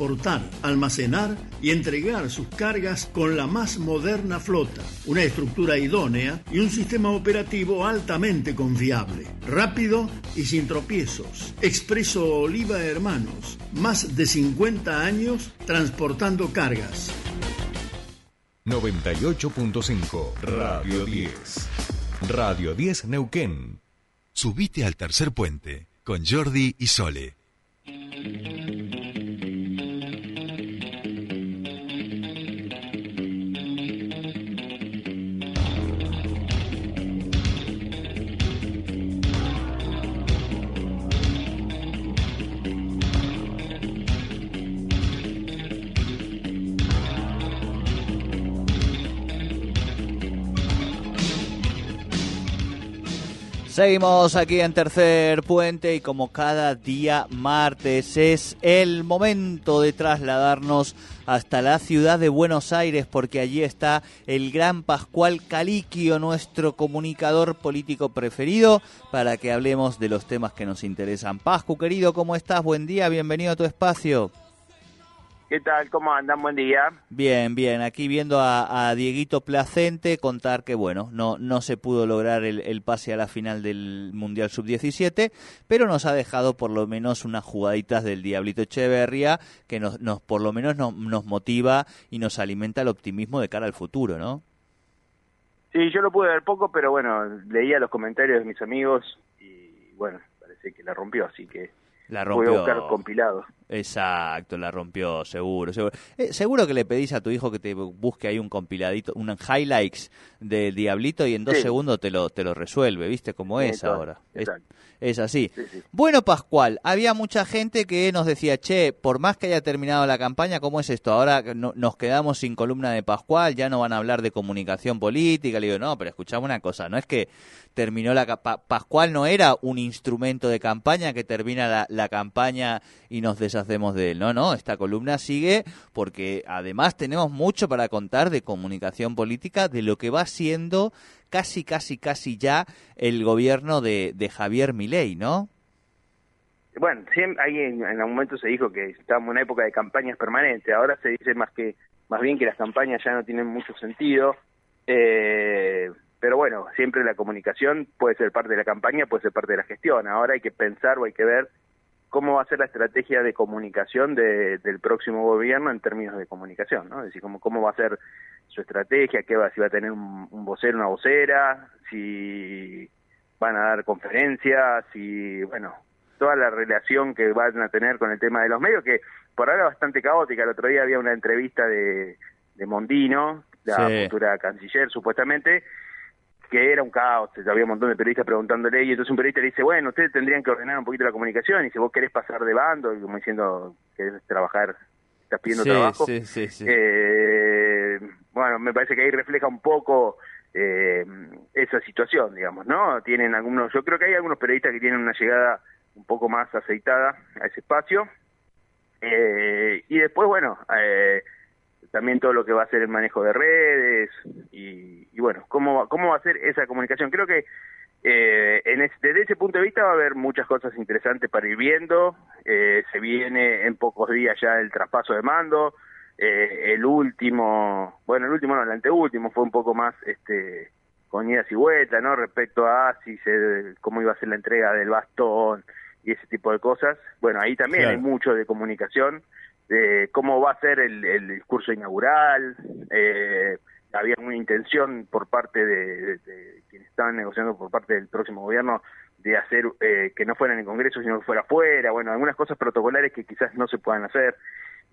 transportar, almacenar y entregar sus cargas con la más moderna flota, una estructura idónea y un sistema operativo altamente confiable, rápido y sin tropiezos. Expreso Oliva Hermanos, más de 50 años transportando cargas. 98.5 Radio 10. Radio 10 Neuquén. Subite al tercer puente con Jordi y Sole. Seguimos aquí en Tercer Puente y como cada día martes es el momento de trasladarnos hasta la ciudad de Buenos Aires porque allí está el gran Pascual Caliquio, nuestro comunicador político preferido, para que hablemos de los temas que nos interesan. Pascu, querido, ¿cómo estás? Buen día, bienvenido a tu espacio. ¿Qué tal? ¿Cómo andan? Buen día. Bien, bien. Aquí viendo a, Dieguito Placente contar que, bueno, no, no se pudo lograr el, pase a la final del Mundial Sub-17, pero nos ha dejado por lo menos unas jugaditas del Diablito Echeverría que nos, nos por lo menos nos, nos motiva y nos alimenta el optimismo de cara al futuro, ¿no? Sí, yo lo pude ver poco, pero bueno, leía los comentarios de mis amigos y bueno, parece que la rompió, así que la rompió. voy a buscar compilados. Exacto, la rompió, seguro. Seguro. Eh, seguro que le pedís a tu hijo que te busque ahí un compiladito, un highlights del Diablito y en dos segundos te lo, te lo resuelve, ¿viste cómo es ahora? Es, así. bueno, Pascual, había mucha gente que nos decía, che, por más que haya terminado la campaña, ¿cómo es esto? Ahora nos quedamos sin columna de Pascual, ya no van a hablar de comunicación política. Le digo, no, pero escuchame una cosa, no es que terminó la... Pascual no era un instrumento de campaña que termina la, la campaña y nos desarrolla hacemos de él. No, no, esta columna sigue porque además tenemos mucho para contar de comunicación política, de lo que va siendo casi, casi, casi ya el gobierno de, de Javier Milei, ¿no? Bueno, siempre, ahí en, en algún momento se dijo que estábamos en una época de campañas permanentes, ahora se dice más que más bien que las campañas ya no tienen mucho sentido, eh, pero bueno, siempre la comunicación puede ser parte de la campaña, puede ser parte de la gestión, ahora hay que pensar o hay que ver cómo va a ser la estrategia de comunicación del próximo gobierno en términos de comunicación, ¿no? Es decir, cómo, cómo va a ser su estrategia, qué va, si va a tener un, vocero, una vocera, si van a dar conferencias, si, bueno, toda la relación que van a tener con el tema de los medios, que por ahora es bastante caótica. El otro día había una entrevista de, de Mondino, la futura canciller, supuestamente, que era un caos, había un montón de periodistas preguntándole y entonces un periodista le dice, bueno, ustedes tendrían que ordenar un poquito la comunicación y si vos querés pasar de bando, y como diciendo, querés trabajar, estás pidiendo trabajo. Eh, bueno, me parece que ahí refleja un poco eh, esa situación, digamos, ¿no? Tienen algunos, yo creo que hay algunos periodistas que tienen una llegada un poco más aceitada a ese espacio. Eh, y después, bueno, eh, también todo lo que va a ser el manejo de redes y, bueno, cómo, cómo va a ser esa comunicación. Creo que eh, en desde ese punto de vista va a haber muchas cosas interesantes para ir viendo. Eh, se viene en pocos días ya el traspaso de mando. Eh, el último, bueno, el último no, el anteúltimo fue un poco más este con idas y vueltas, ¿no? Respecto a si se, cómo iba a ser la entrega del bastón y ese tipo de cosas. Bueno, ahí también hay mucho de comunicación de cómo va a ser el, el discurso inaugural. Eh, había una intención por parte de, quienes estaban negociando por parte del próximo gobierno de hacer eh, que no fuera en el Congreso, sino que fuera afuera. Bueno, algunas cosas protocolares que quizás no se puedan hacer.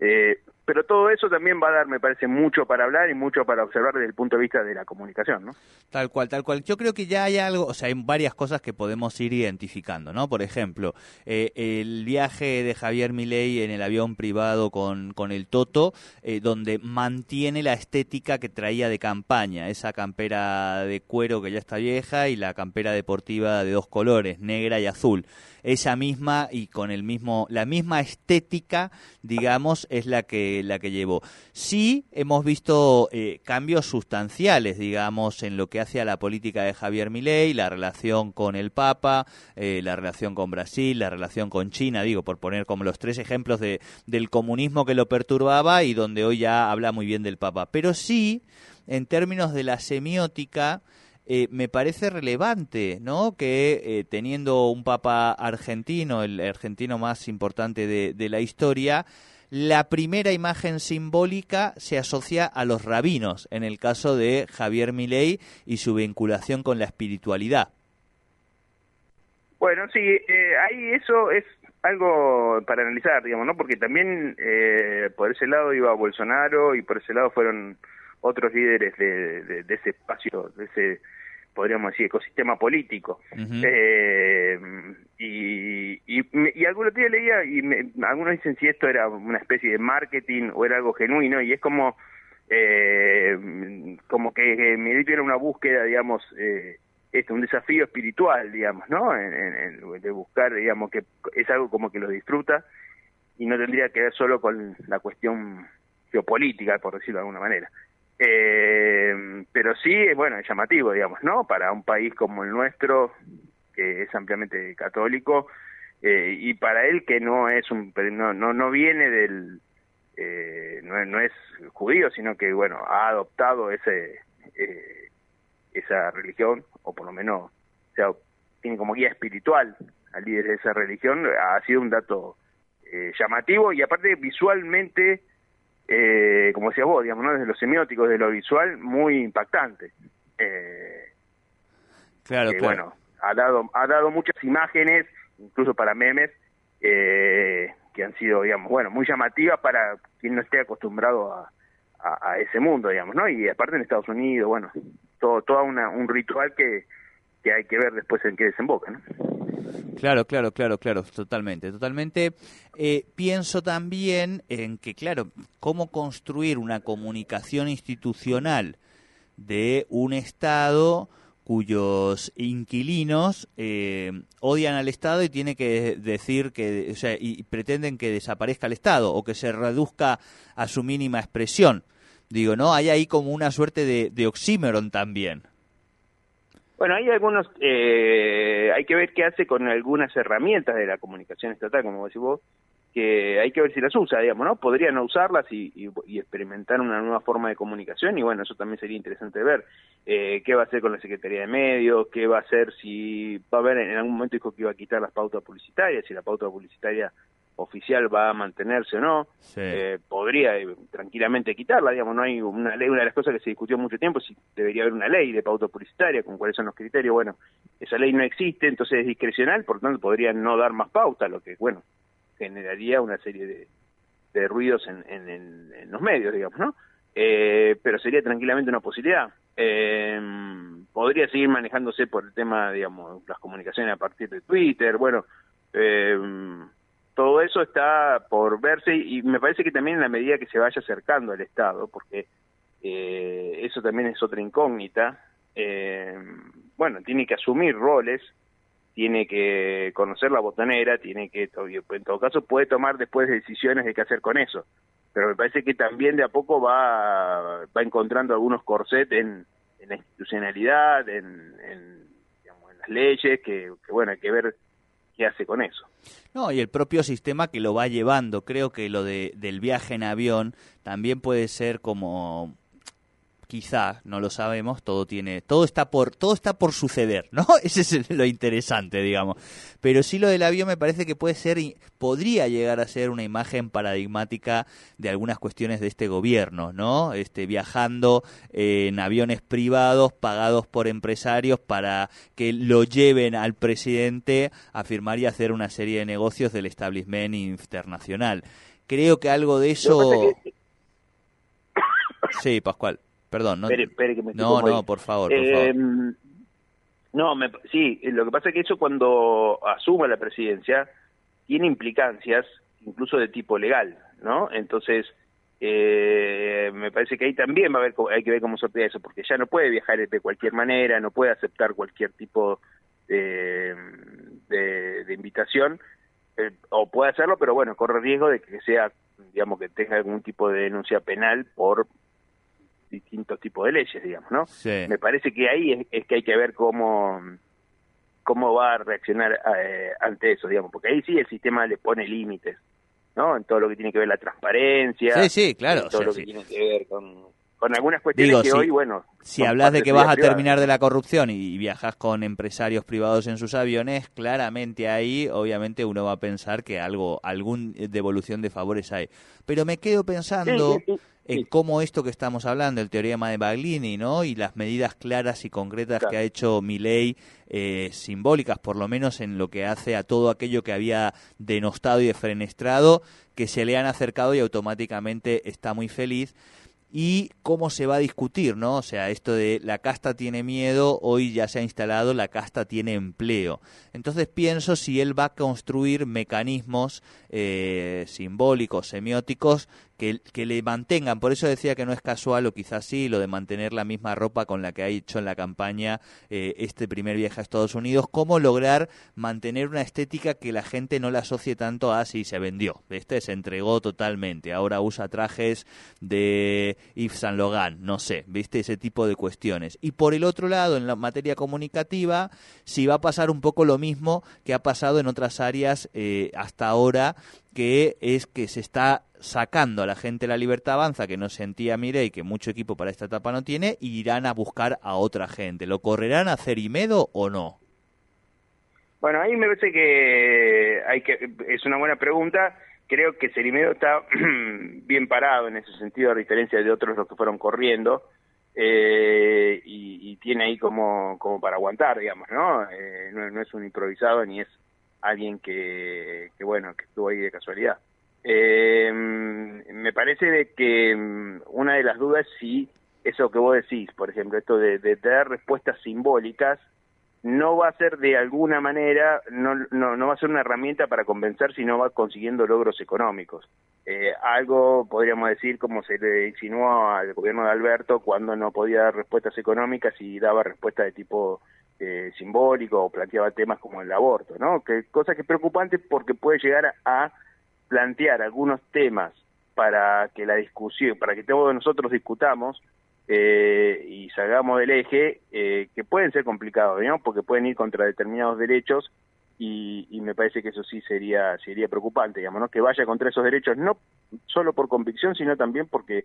Eh, pero todo eso también va a dar, me parece, mucho para hablar y mucho para observar desde el punto de vista de la comunicación, ¿no? Tal cual, tal cual. Yo creo que ya hay algo, o sea, hay varias cosas que podemos ir identificando, ¿no? Por ejemplo, eh, el viaje de Javier Milei en el avión privado con, con el Toto, eh, donde mantiene la estética que traía de campaña, esa campera de cuero que ya está vieja y la campera deportiva de dos colores, negra y azul esa misma y con el mismo la misma estética digamos es la que la que llevó. Sí hemos visto eh, cambios sustanciales, digamos, en lo que hace a la política de Javier Milei, la relación con el Papa, eh, la relación con Brasil, la relación con China, digo, por poner como los tres ejemplos de, del comunismo que lo perturbaba y donde hoy ya habla muy bien del Papa. Pero sí, en términos de la semiótica, eh, me parece relevante, ¿no? Que eh, teniendo un papa argentino, el argentino más importante de, la historia, la primera imagen simbólica se asocia a los rabinos, en el caso de Javier Milei y su vinculación con la espiritualidad. Bueno, sí, eh, ahí eso es algo para analizar, digamos, ¿no? Porque también por ese lado iba Bolsonaro y por ese lado fueron otros líderes de, de, ese espacio, de ese, podríamos decir, ecosistema político. eh, y, y, y, algunos días leía, y algunos dicen si esto era una especie de marketing o era algo genuino, y es como, eh, como que, me era una búsqueda, digamos, eh, este, un desafío espiritual, digamos, ¿no? de buscar, digamos, que es algo como que lo disfruta y no tendría que ver solo con la cuestión geopolítica, por decirlo de alguna manera. Eh, pero sí, bueno, es llamativo, digamos, ¿no? Para un país como el nuestro, que es ampliamente católico, eh, y para él que no es un, no, no, no viene del, eh, no, no, es judío, sino que, bueno, ha adoptado ese, eh, esa religión, o por lo menos, o sea, tiene como guía espiritual al líder de esa religión, ha sido un dato eh, llamativo y aparte visualmente eh, como decías vos, digamos, ¿no? desde lo semiótico, desde lo visual, muy impactante. Eh, claro, claro. Bueno, ha dado, ha dado muchas imágenes, incluso para memes, eh, que han sido, digamos, bueno, muy llamativas para quien no esté acostumbrado a, a, ese mundo, digamos, ¿no? Y aparte en Estados Unidos, bueno, todo, todo una, un ritual que, que hay que ver después en qué desemboca, ¿no? Claro, claro, claro, claro, totalmente, totalmente. Eh, pienso también en que, claro, cómo construir una comunicación institucional de un Estado cuyos inquilinos eh, odian al Estado y tiene que decir que, o sea, y pretenden que desaparezca el Estado o que se reduzca a su mínima expresión. Digo, ¿no? Hay ahí como una suerte de, de también. Bueno, hay algunos, eh, hay que ver qué hace con algunas herramientas de la comunicación estatal, como decís vos, que hay que ver si las usa, digamos, ¿no? Podría no usarlas y, y, experimentar una nueva forma de comunicación y bueno, eso también sería interesante ver. Eh, ¿Qué va a hacer con la Secretaría de Medios? ¿Qué va a hacer si va a haber, en algún momento dijo que iba a quitar las pautas publicitarias, si la pauta publicitaria oficial va a mantenerse o no, eh, podría eh, tranquilamente quitarla, digamos, no hay una ley, una de las cosas que se discutió mucho tiempo, si debería haber una ley de pauta publicitaria, con cuáles son los criterios, bueno, esa ley no existe, entonces es discrecional, por tanto podría no dar más pauta, lo que, bueno, generaría una serie de, de ruidos en, en, los medios, digamos, ¿no? Eh, pero sería tranquilamente una posibilidad. Eh, podría seguir manejándose por el tema, digamos, las comunicaciones a partir de Twitter, bueno, eh, todo eso está por verse y me parece que también en la medida que se vaya acercando al Estado, porque eh, eso también es otra incógnita, eh, bueno, tiene que asumir roles, tiene que conocer la botonera, tiene que, en todo caso, puede tomar después decisiones de qué hacer con eso, pero me parece que también de a poco va, va encontrando algunos corsets en, la institucionalidad, en, en, en las leyes, que bueno, hay que ver qué hace con eso. No, y el propio sistema que lo va llevando. Creo que lo de, del viaje en avión también puede ser como quizá, no lo sabemos, todo tiene, todo está por, todo está por suceder, ¿no? Ese es lo interesante, digamos. Pero sí lo del avión me parece que puede ser, podría llegar a ser una imagen paradigmática de algunas cuestiones de este gobierno, ¿no? Este, viajando en aviones privados pagados por empresarios para que lo lleven al presidente a firmar y hacer una serie de negocios del establishment internacional. Creo que algo de eso... Sí, Pascual. Perdón, no. no, no, por favor, por favor. Em, no, me, sí, lo que pasa es que eso cuando asuma la presidencia tiene implicancias incluso de tipo legal, ¿no? Entonces, eh, me parece que ahí también va a haber, hay que ver cómo sortea eso, porque ya no puede viajar de cualquier manera, no puede aceptar cualquier tipo de, de, invitación, eh, o puede hacerlo, pero bueno, corre riesgo de que sea digamos, que tenga algún tipo de denuncia penal por distintos tipos de leyes, digamos, ¿no? Me parece que ahí es, que hay que ver cómo cómo va a reaccionar eh, ante eso, digamos, porque ahí sí el sistema le pone límites, ¿no? En todo lo que tiene que ver la transparencia, sí, sí, claro, en todo lo que tiene que ver con, con algunas cuestiones que hoy, bueno... Si hablas de que vas a terminar de la corrupción y viajas con empresarios privados en sus aviones, claramente ahí, obviamente, uno va a pensar que algo, algún devolución de favores hay. Pero me quedo pensando en cómo esto que estamos hablando, el teorema de Baglini, ¿no? Y las medidas claras y concretas que ha hecho Milei, eh, simbólicas, por lo menos en lo que hace a todo aquello que había denostado y defenestrado, que se le han acercado y automáticamente está muy feliz y cómo se va a discutir, ¿no? O sea, esto de la casta tiene miedo, hoy ya se ha instalado, la casta tiene empleo. Entonces pienso si él va a construir mecanismos eh, simbólicos, semióticos, que, que, le mantengan. Por eso decía que no es casual, o quizás sí, lo de mantener la misma ropa con la que ha hecho en la campaña eh, este primer viaje a Estados Unidos. Cómo lograr mantener una estética que la gente no la asocie tanto a si se vendió. Este se entregó totalmente. Ahora usa trajes de Yves Saint Laurent, no sé, ¿viste? Ese tipo de cuestiones. Y por el otro lado, en la materia comunicativa, si va a pasar un poco lo mismo que ha pasado en otras áreas eh, hasta ahora que es que se está sacando a la gente la libertad avanza que no sentía y que mucho equipo para esta etapa no tiene, y irán a buscar a otra gente. ¿Lo correrán a Cerimedo o no? Bueno, ahí me parece que, hay que es una buena pregunta. Creo que Cerimedo está bien parado en ese sentido, a diferencia de otros los que fueron corriendo. Eh, y, tiene ahí como, como para aguantar, digamos, ¿no? Eh, ¿no? ¿no? es un improvisado ni es alguien que, que bueno, que estuvo ahí de casualidad. Eh, me parece de que mm, una de las dudas si eso que vos decís, por ejemplo, esto de, de dar respuestas simbólicas, no va a ser de alguna manera, no, no, no va a ser una herramienta para convencer, sino va consiguiendo logros económicos. Eh, algo podríamos decir como se le insinuó al gobierno de Alberto cuando no podía dar respuestas económicas y daba respuestas de tipo eh, simbólico o planteaba temas como el aborto, ¿no? Que cosa que es preocupante porque puede llegar a plantear algunos temas para que la discusión, para que todos nosotros discutamos eh, y salgamos del eje, eh, que pueden ser complicados, ¿no? Porque pueden ir contra determinados derechos y, y, me parece que eso sí sería sería preocupante, digamos, ¿no? Que vaya contra esos derechos, no solo por convicción, sino también porque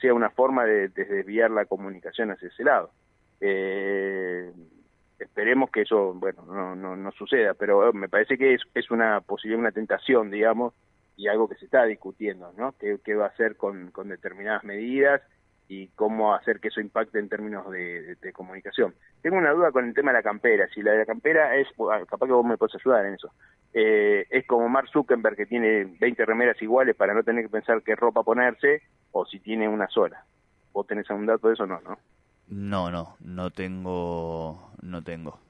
sea una forma de, de desviar la comunicación hacia ese lado. Eh, esperemos que eso, bueno, no, no, no suceda, pero eh, me parece que es, es una posibilidad, una tentación, digamos, y algo que se está discutiendo, ¿no? ¿Qué, qué va a hacer con, con determinadas medidas y cómo hacer que eso impacte en términos de, de, comunicación. Tengo una duda con el tema de la campera, si la de la campera es, ah, capaz que vos me puedes ayudar en eso, eh, es como Mark Zuckerberg que tiene 20 remeras iguales para no tener que pensar qué ropa ponerse, o si tiene una sola. ¿Vos tenés algún dato de eso no, no? No, no, no tengo, no tengo.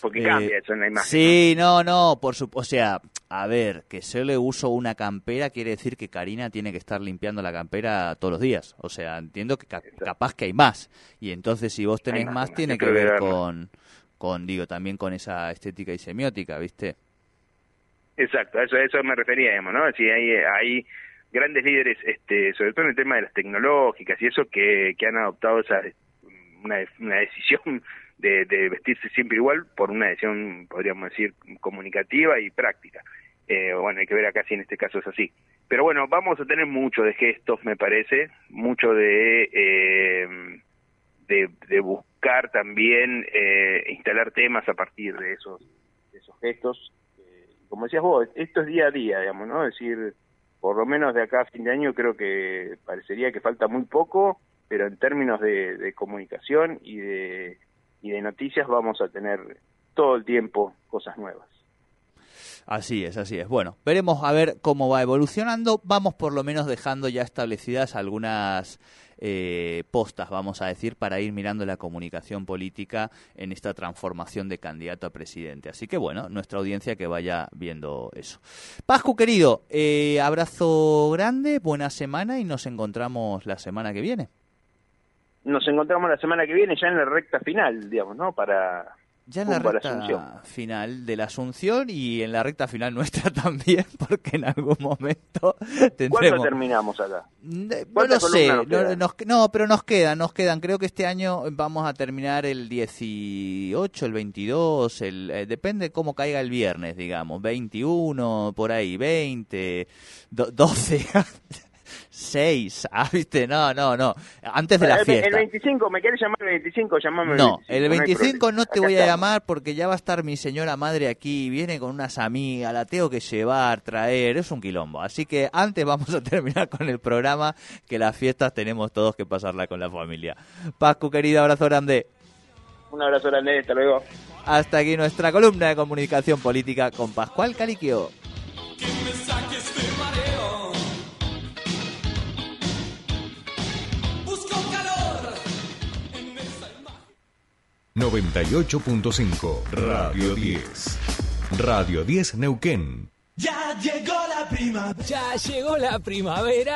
Porque cambia eso en la imagen. Sí, no, no, por su, o sea, a ver, que se le uso una campera quiere decir que Karina tiene que estar limpiando la campera todos los días. O sea, entiendo que capaz que hay más. Y entonces si vos tenés más, tiene que ver con, con, digo, también con esa estética y semiótica, ¿viste? Exacto, eso, eso me refería, digamos, ¿no? Si hay, hay grandes líderes, este, sobre todo en el tema de las tecnológicas y eso, que, han adoptado esa una, una decisión de, de, vestirse siempre igual por una decisión, podríamos decir, comunicativa y práctica. Eh, bueno, hay que ver acá si en este caso es así. Pero bueno, vamos a tener mucho de gestos, me parece, mucho de, eh, de, de, buscar también eh, instalar temas a partir de esos, de esos gestos. Eh, como decías vos, esto es día a día, digamos, ¿no? Es decir, por lo menos de acá a fin de año creo que parecería que falta muy poco, pero en términos de, comunicación y de, y de noticias vamos a tener todo el tiempo cosas nuevas. Así es, así es. Bueno, veremos a ver cómo va evolucionando. Vamos por lo menos dejando ya establecidas algunas eh, postas, vamos a decir, para ir mirando la comunicación política en esta transformación de candidato a presidente. Así que bueno, nuestra audiencia que vaya viendo eso. Pascu, querido, eh, abrazo grande, buena semana y nos encontramos la semana que viene. Nos encontramos la semana que viene ya en la recta final, digamos, ¿no? Para, ya en la recta final de la Asunción y en la recta final nuestra también, porque en algún momento tendremos... ¿Cuándo terminamos acá? No lo sé, no, pero nos quedan, nos quedan. Creo que este año vamos a terminar el 18, el 22, el, eh, depende cómo caiga el viernes, digamos, 21, por ahí, 20, 12... Seis. Ah, viste, no, no, no. Antes de la fiesta. El 25, ¿me quieres llamar el 25? Llamame el no, el 25 no, te voy a llamar porque ya va a estar mi señora madre aquí. Viene con unas amigas, la tengo que llevar, traer. Es un quilombo. Así que antes vamos a terminar con el programa, que las fiestas tenemos todos que pasarla con la familia. Pascu, querido, abrazo grande. Un abrazo grande, hasta luego. Hasta aquí nuestra columna de comunicación política con Pascual Caliquio. 98.5 Radio 10. Radio 10 Neuquén. Ya llegó la primavera. Ya llegó la primavera.